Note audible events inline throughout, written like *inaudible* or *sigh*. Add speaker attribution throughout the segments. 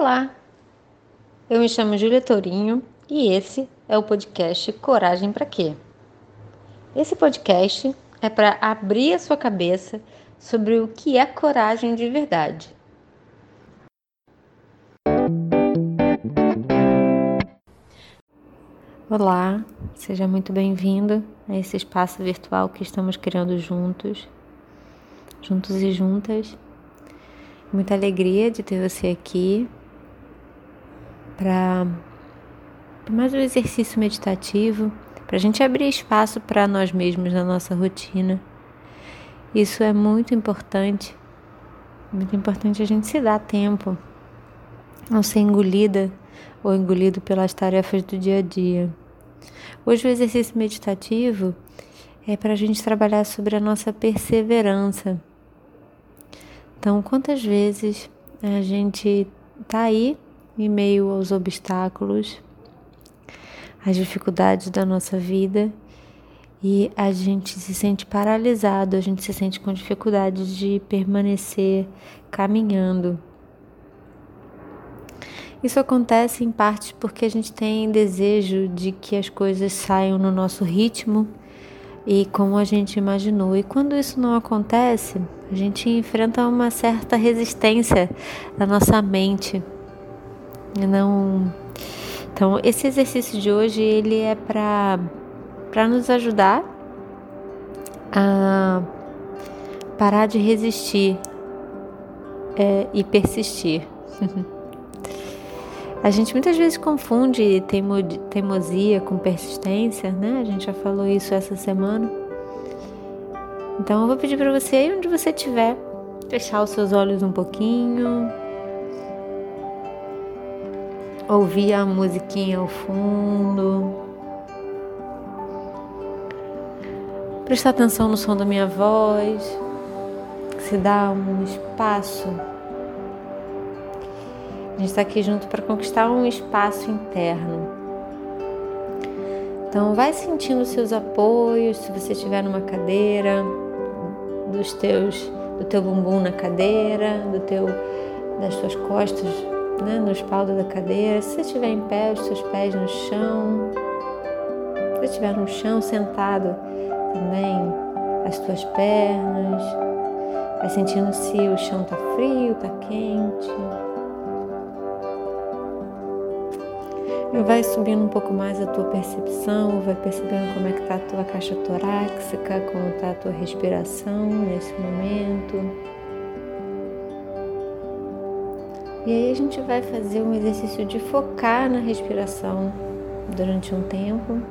Speaker 1: Olá, eu me chamo Júlia Tourinho e esse é o podcast Coragem para Quê? Esse podcast é para abrir a sua cabeça sobre o que é coragem de verdade. Olá, seja muito bem-vindo a esse espaço virtual que estamos criando juntos, juntos e juntas. Muita alegria de ter você aqui para mais um exercício meditativo, para a gente abrir espaço para nós mesmos na nossa rotina. Isso é muito importante, muito importante a gente se dar tempo, não ser engolida ou engolido pelas tarefas do dia a dia. Hoje o exercício meditativo é para a gente trabalhar sobre a nossa perseverança. Então, quantas vezes a gente está aí em meio aos obstáculos, às dificuldades da nossa vida e a gente se sente paralisado, a gente se sente com dificuldade de permanecer caminhando. Isso acontece em parte porque a gente tem desejo de que as coisas saiam no nosso ritmo e como a gente imaginou. E quando isso não acontece, a gente enfrenta uma certa resistência da nossa mente não. Então, esse exercício de hoje ele é para para nos ajudar a parar de resistir é, e persistir. *laughs* A gente muitas vezes confunde teimo, teimosia com persistência, né? A gente já falou isso essa semana. Então eu vou pedir para você, aí onde você estiver, fechar os seus olhos um pouquinho, ouvir a musiquinha ao fundo, prestar atenção no som da minha voz, se dá um espaço. A gente está aqui junto para conquistar um espaço interno. Então, vai sentindo seus apoios, se você estiver numa cadeira, dos teus, do teu bumbum na cadeira, do teu, das tuas costas né, no espaldo da cadeira. Se estiver em pé, os seus pés no chão. Se estiver no chão, sentado também, as tuas pernas. Vai sentindo se o chão está frio, está quente. E vai subindo um pouco mais a tua percepção, vai percebendo como é que está a tua caixa torácica, como está a tua respiração nesse momento. E aí a gente vai fazer um exercício de focar na respiração durante um tempo.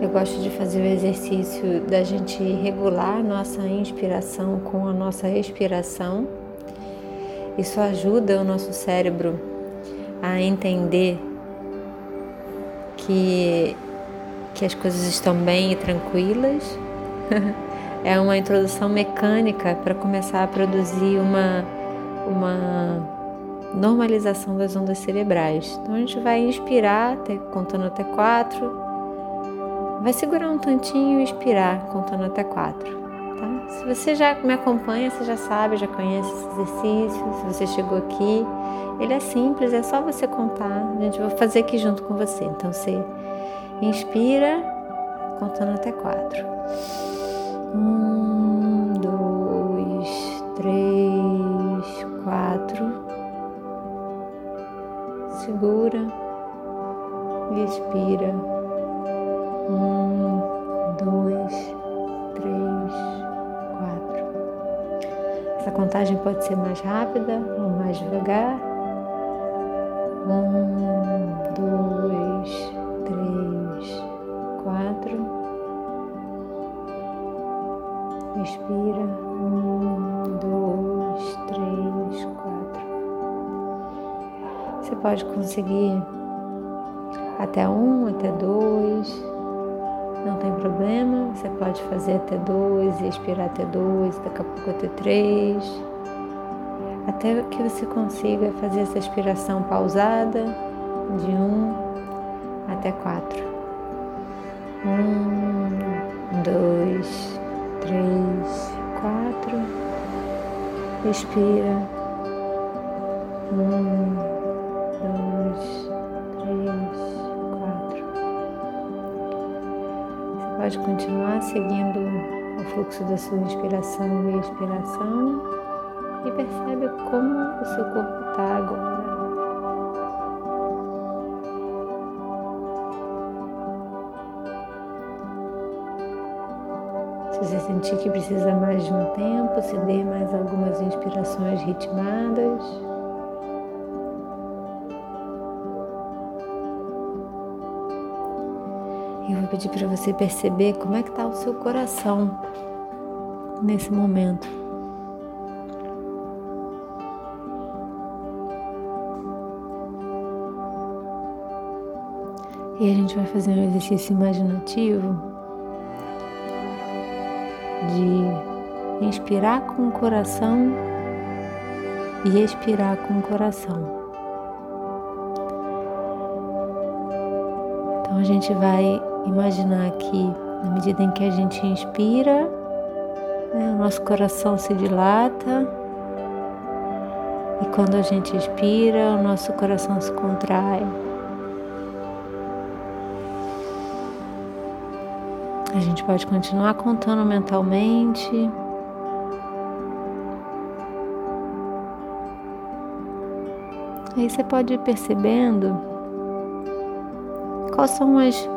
Speaker 1: Eu gosto de fazer o exercício da gente regular nossa inspiração com a nossa expiração. Isso ajuda o nosso cérebro a entender que, que as coisas estão bem e tranquilas. *laughs* é uma introdução mecânica para começar a produzir uma, uma normalização das ondas cerebrais. Então a gente vai inspirar, até, contando até quatro, vai segurar um tantinho e expirar, contando até quatro. Tá? Se você já me acompanha, você já sabe, já conhece esse exercício, se você chegou aqui, ele é simples, é só você contar. A gente vai fazer aqui junto com você. Então você inspira, contando até quatro. Um, dois, três, quatro. Segura e expira. Um, dois, três, quatro. Essa contagem pode ser mais rápida ou mais devagar. Pode conseguir até um, até dois. Não tem problema. Você pode fazer até dois expirar até dois, daqui a pouco até três. Até que você consiga fazer essa expiração pausada de um até quatro. Um, dois, três, quatro. Respira. Um, fluxo da sua inspiração e expiração e percebe como o seu corpo está agora. Se você sentir que precisa mais de um tempo, se dê mais algumas inspirações ritmadas. Eu vou pedir para você perceber como é que está o seu coração nesse momento. E a gente vai fazer um exercício imaginativo de inspirar com o coração e expirar com o coração. Então a gente vai imaginar que na medida em que a gente inspira, nosso coração se dilata e quando a gente expira, o nosso coração se contrai. A gente pode continuar contando mentalmente. Aí você pode ir percebendo quais são as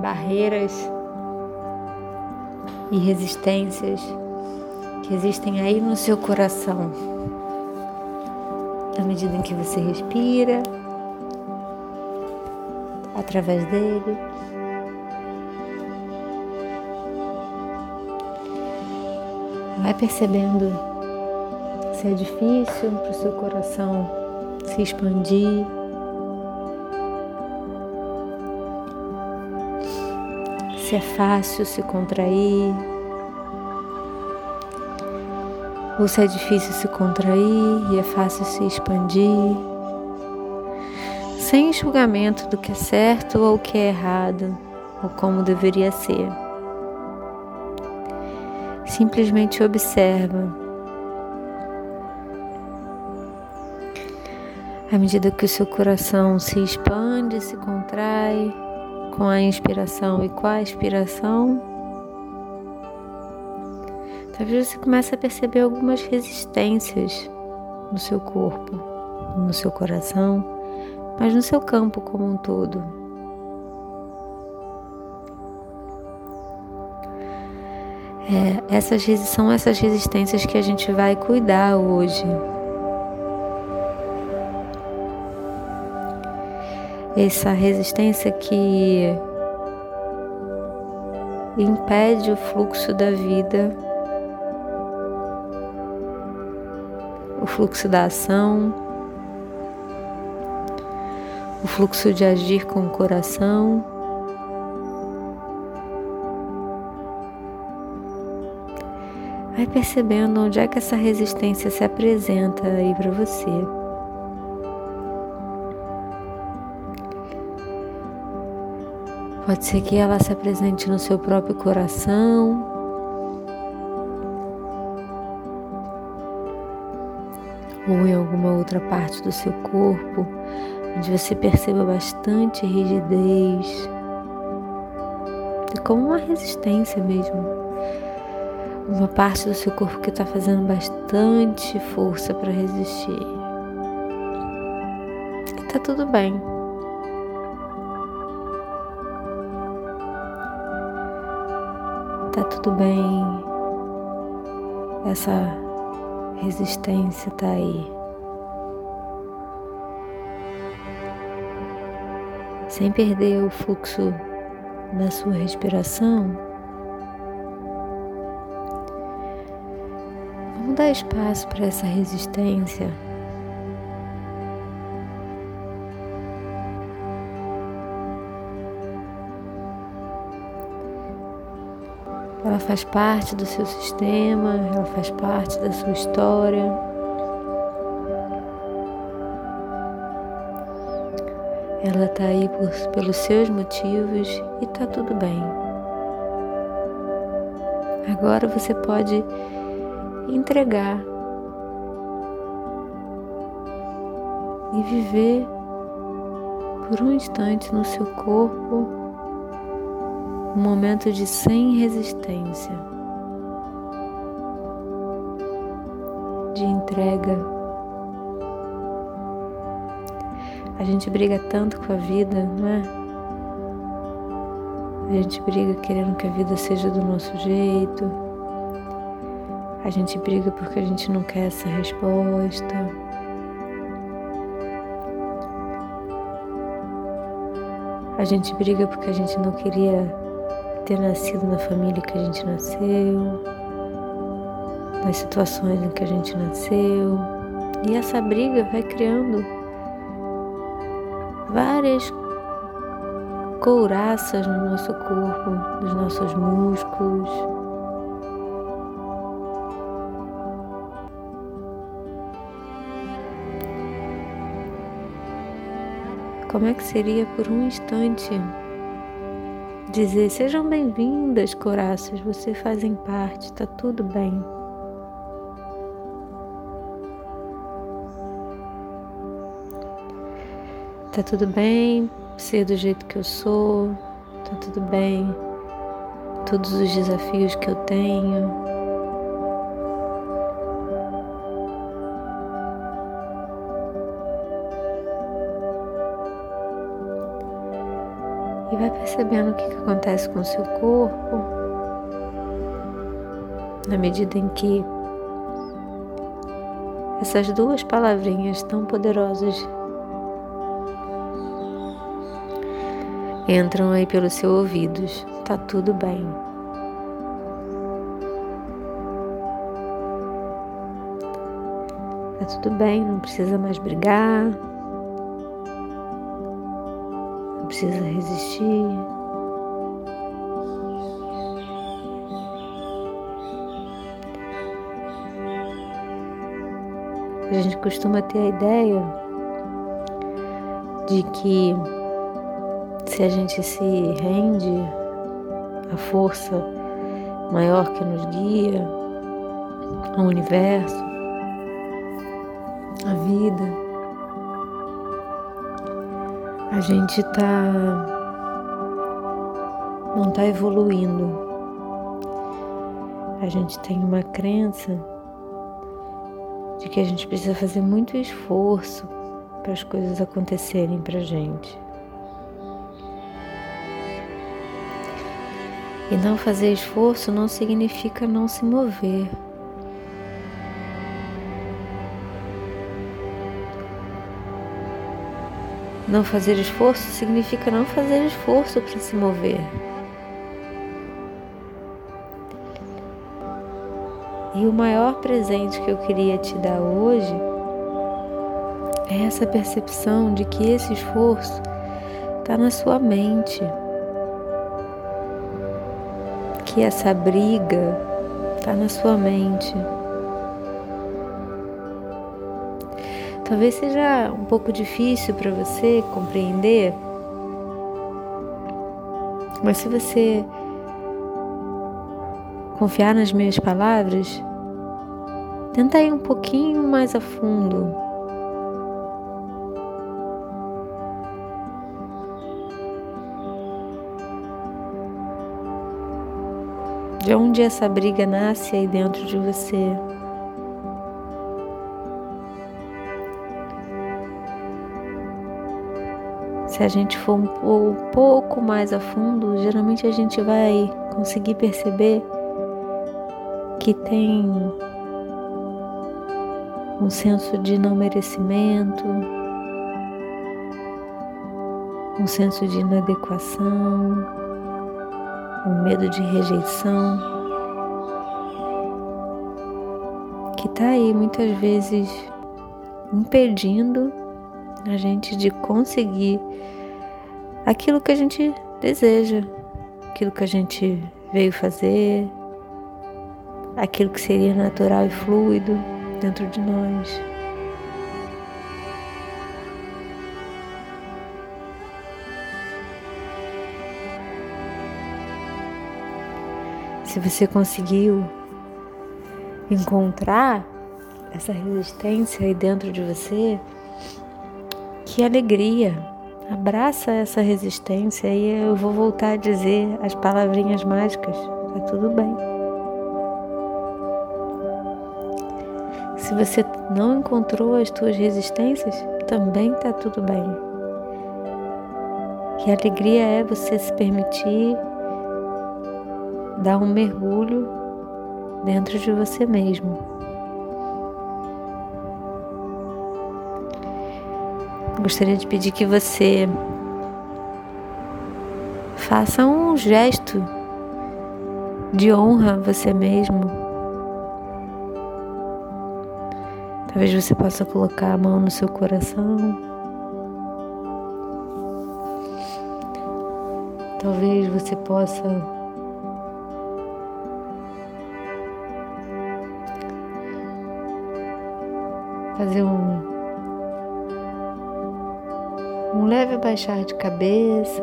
Speaker 1: barreiras e resistências que existem aí no seu coração. À medida em que você respira, através dele. Vai percebendo se é difícil para o seu coração se expandir. Se é fácil se contrair. Ou se é difícil se contrair e é fácil se expandir. Sem julgamento do que é certo ou o que é errado, ou como deveria ser. Simplesmente observa. À medida que o seu coração se expande, se contrai com a inspiração e com a expiração, talvez você comece a perceber algumas resistências no seu corpo, no seu coração, mas no seu campo como um todo. É, essas são essas resistências que a gente vai cuidar hoje. Essa resistência que impede o fluxo da vida, o fluxo da ação, o fluxo de agir com o coração. Vai percebendo onde é que essa resistência se apresenta aí para você. Pode ser que ela se apresente no seu próprio coração. Ou em alguma outra parte do seu corpo, onde você perceba bastante rigidez, como uma resistência mesmo uma parte do seu corpo que está fazendo bastante força para resistir. E tá tudo bem. Tá tudo bem. Essa resistência tá aí. Sem perder o fluxo da sua respiração, dar espaço para essa resistência. ela faz parte do seu sistema, ela faz parte da sua história. Ela está aí por, pelos seus motivos e está tudo bem. Agora você pode entregar e viver por um instante no seu corpo um momento de sem resistência, de entrega. A gente briga tanto com a vida, não é? A gente briga querendo que a vida seja do nosso jeito. A gente briga porque a gente não quer essa resposta. A gente briga porque a gente não queria ter nascido na família que a gente nasceu, nas situações em que a gente nasceu. E essa briga vai criando várias couraças no nosso corpo, nos nossos músculos. Como é que seria por um instante dizer: sejam bem-vindas, coraças, vocês fazem parte, tá tudo bem. Tá tudo bem, ser do jeito que eu sou, tá tudo bem, todos os desafios que eu tenho. Percebendo o que, que acontece com o seu corpo na medida em que essas duas palavrinhas tão poderosas entram aí pelos seus ouvidos. Tá tudo bem. Tá tudo bem, não precisa mais brigar. Não precisa resistir. A gente costuma ter a ideia de que se a gente se rende à força maior que nos guia, ao universo, à vida, a gente tá não está evoluindo. A gente tem uma crença de que a gente precisa fazer muito esforço para as coisas acontecerem para gente. E não fazer esforço não significa não se mover. Não fazer esforço significa não fazer esforço para se mover. E o maior presente que eu queria te dar hoje é essa percepção de que esse esforço está na sua mente que essa briga está na sua mente. Talvez seja um pouco difícil para você compreender, mas se você confiar nas minhas palavras, tenta ir um pouquinho mais a fundo De onde essa briga nasce aí dentro de você? Se a gente for um pouco mais a fundo, geralmente a gente vai conseguir perceber que tem um senso de não merecimento, um senso de inadequação um medo de rejeição, que está aí muitas vezes impedindo a gente de conseguir aquilo que a gente deseja, aquilo que a gente veio fazer, aquilo que seria natural e fluido dentro de nós. se você conseguiu encontrar essa resistência aí dentro de você, Que alegria! Abraça essa resistência e eu vou voltar a dizer as palavrinhas mágicas. Tá tudo bem. Se você não encontrou as tuas resistências, também tá tudo bem. Que alegria é você se permitir dar um mergulho dentro de você mesmo. Gostaria de pedir que você faça um gesto de honra a você mesmo. Talvez você possa colocar a mão no seu coração. Talvez você possa fazer um, um leve baixar de cabeça.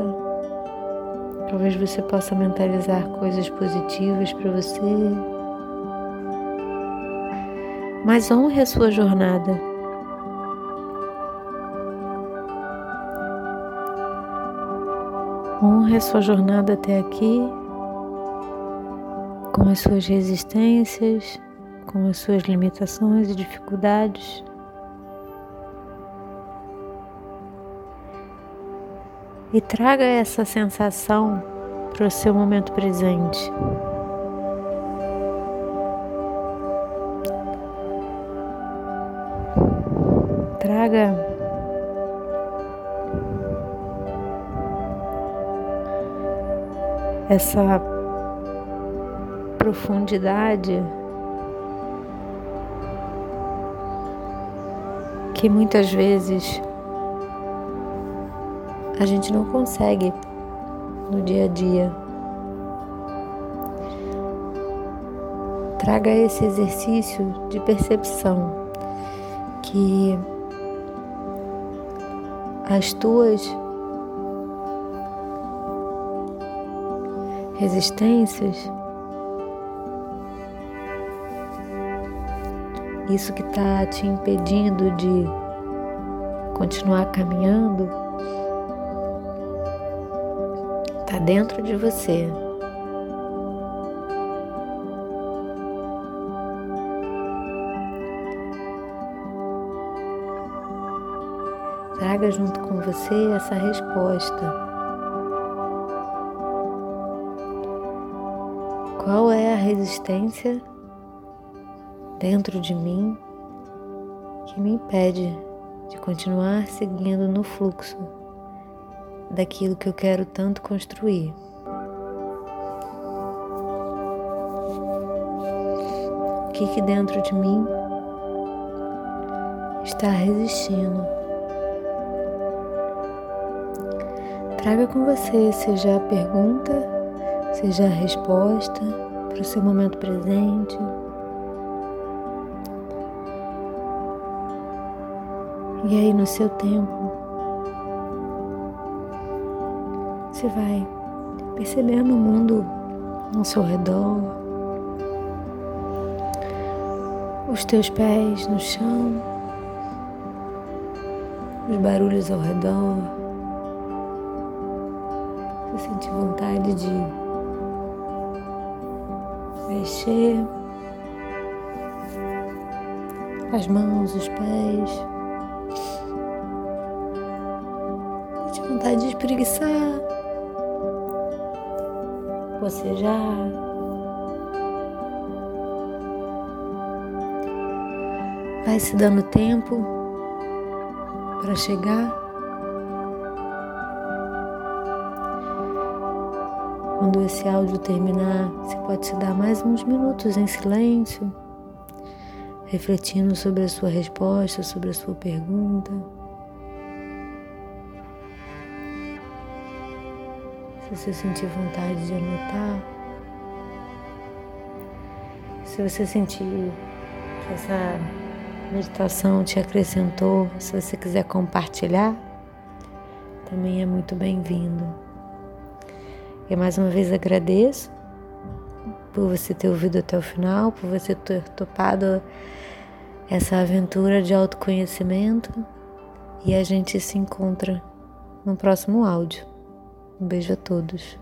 Speaker 1: Talvez você possa mentalizar coisas positivas para você. Mas honre a sua jornada. Honre a sua jornada até aqui, com as suas resistências, com as suas limitações e dificuldades. E traga essa sensação para o seu momento presente. Traga essa profundidade que muitas vezes a gente não consegue no dia a dia. Traga esse exercício de percepção que as tuas resistências isso que está te impedindo de continuar caminhando, dentro de você. Traga junto com você essa resposta. Qual é a resistência dentro de mim que me impede de continuar seguindo no fluxo daquilo que eu quero tanto construir. O que, que dentro de mim está resistindo? Traga com você, seja a pergunta, seja a resposta para o seu momento presente. E aí, no seu tempo, você vai percebendo o mundo ao seu redor, os teus pés no chão, os barulhos ao redor. Você sente vontade de mexer as mãos, os pés. vontade de espreguiçar, bocejar. Vai se dando tempo para chegar. Quando esse áudio terminar, você pode se dar mais uns minutos em silêncio, refletindo sobre a sua resposta, sobre a sua pergunta. Você sentir vontade de anotar, se você sentir que essa meditação te acrescentou, se você quiser compartilhar, também é muito bem-vindo. E mais uma vez agradeço por você ter ouvido até o final, por você ter topado essa aventura de autoconhecimento e a gente se encontra no próximo áudio. Um beijo a todos.